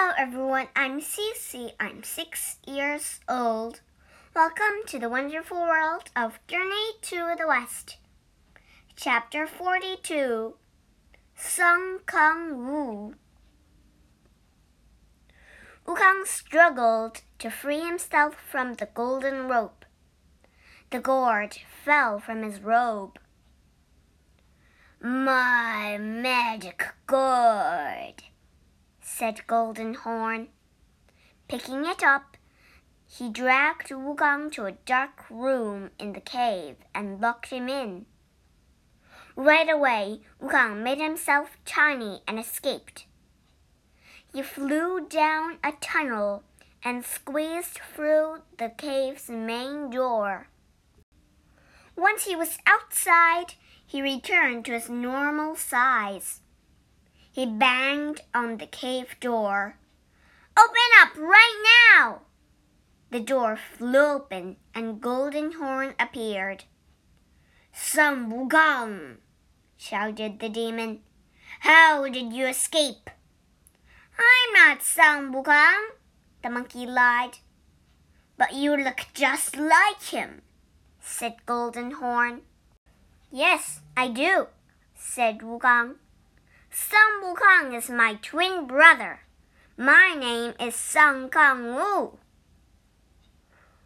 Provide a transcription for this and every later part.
Hello, everyone. I'm Cece. I'm six years old. Welcome to the wonderful world of Journey to the West. Chapter 42 Sun Kongwu. Wukong struggled to free himself from the golden rope. The gourd fell from his robe. My magic gourd, said Golden Horn. Picking it up, he dragged Wukong to a dark room in the cave and locked him in. Right away, Wukong made himself tiny and escaped. He flew down a tunnel and squeezed through the cave's main door. Once he was outside, he returned to his normal size. He banged on the cave door. Open up right now! The door flew open and Golden Horn appeared. Sun Wukong, shouted the demon. How did you escape? I'm not Sun the monkey lied. But you look just like him, said Golden Horn. Yes, I do, said Wukong. Sun Wukong is my twin brother. My name is Sun Kong Wu.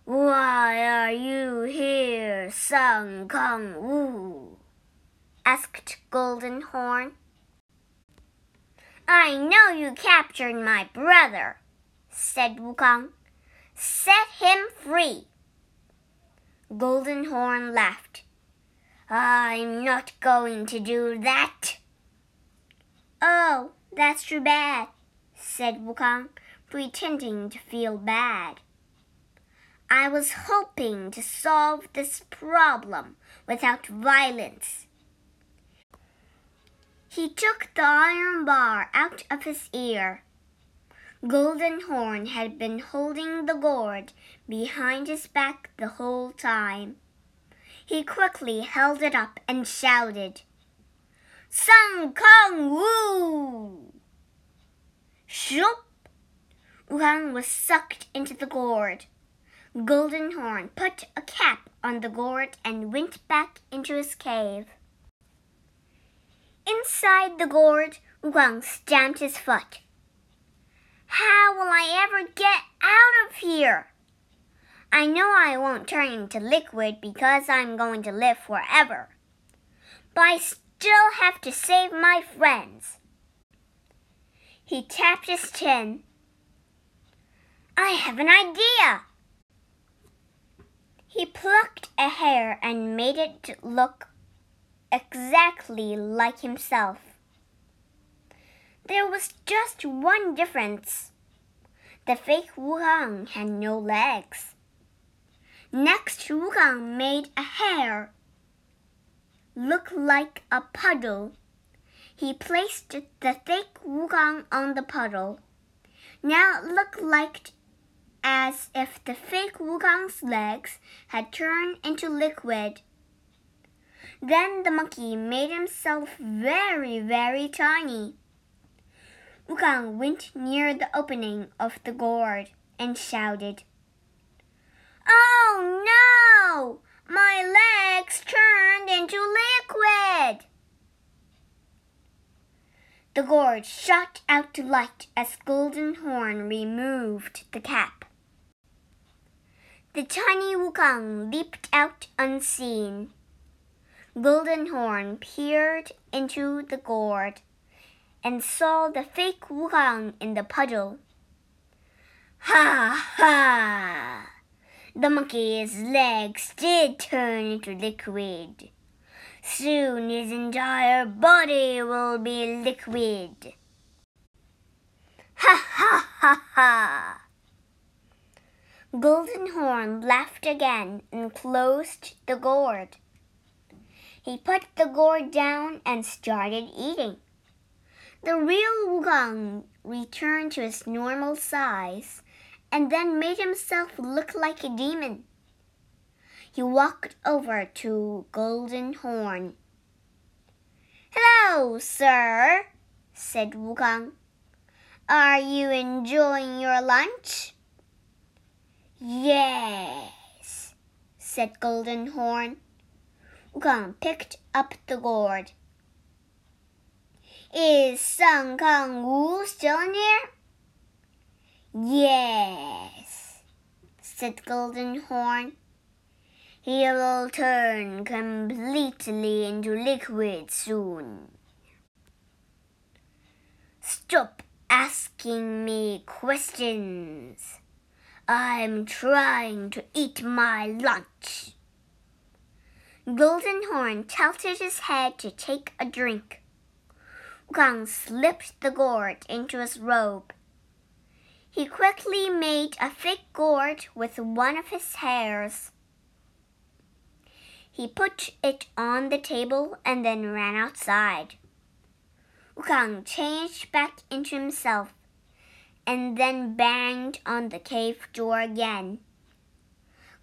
Why are you here, Sun Kong Wu? asked Golden Horn. I know you captured my brother, said Wukong. Set him free. Golden Horn laughed. I'm not going to do that. Oh, that's too bad, said Wukong, pretending to feel bad. I was hoping to solve this problem without violence. He took the iron bar out of his ear. Golden Horn had been holding the gourd behind his back the whole time. He quickly held it up and shouted, Sun Kongwu! Shoop! Wukong was sucked into the gourd. Golden Horn put a cap on the gourd and went back into his cave. Inside the gourd, Wukong stamped his foot. How will I ever get out of here? I know I won't turn into liquid because I'm going to live forever. I still have to save my friends. He tapped his chin. I have an idea. He plucked a hair and made it look exactly like himself. There was just one difference. The fake Wukong had no legs. Next, Wukong made a hair look like a puddle. He placed the fake Wukong on the puddle. Now it looked like as if the fake Wukong's legs had turned into liquid. Then the monkey made himself very, very tiny. Wukong went near the opening of the gourd and shouted, Oh no! My legs turned into liquid! The gourd shot out to light as Golden Horn removed the cap. The tiny Wukong leaped out unseen. Golden Horn peered into the gourd and saw the fake Wukong in the puddle. Ha ha! The monkey's legs did turn into liquid. Soon his entire body will be liquid. Ha ha ha ha! Golden Horn laughed again and closed the gourd. He put the gourd down and started eating. The real Wukong returned to his normal size and then made himself look like a demon. He walked over to Golden Horn. Hello, sir, said Wu Wukong. Are you enjoying your lunch? Yes, said Golden Horn. Wu Wukong picked up the gourd. Is Sun Kongwu still near? Yes, said Golden Horn. He will turn completely into liquid soon. Stop asking me questions. I'm trying to eat my lunch. Golden Horn tilted his head to take a drink. Wukong slipped the gourd into his robe. He quickly made a thick gourd with one of his hairs. He put it on the table and then ran outside. Wukong changed back into himself and then banged on the cave door again.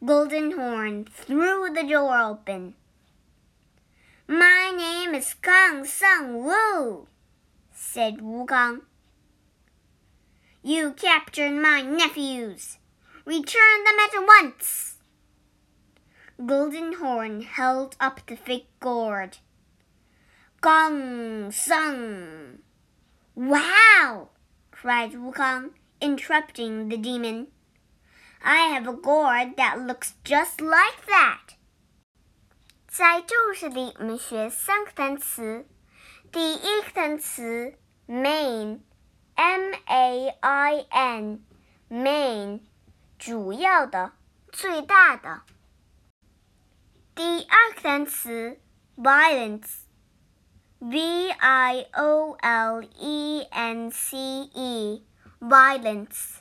Golden Horn threw the door open. My name is Kang Sung Wu, said Wukong. You captured my nephews. Return them at once Golden Horn held up the thick gourd. Gong Sung! Wow! cried Wukong, interrupting the demon. I have a gourd that looks just like that. 在故事里，我们学三个单词。第一个单词 main。M A I N，main，主要的、最大的。 第二个单词，violence，V I O L E N C E，violence，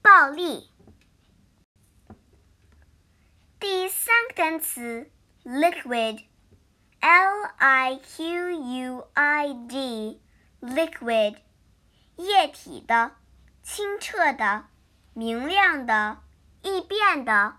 暴力。第三个单词，liquid，L I Q U I D，liquid。液体的、清澈的、明亮的、易变的。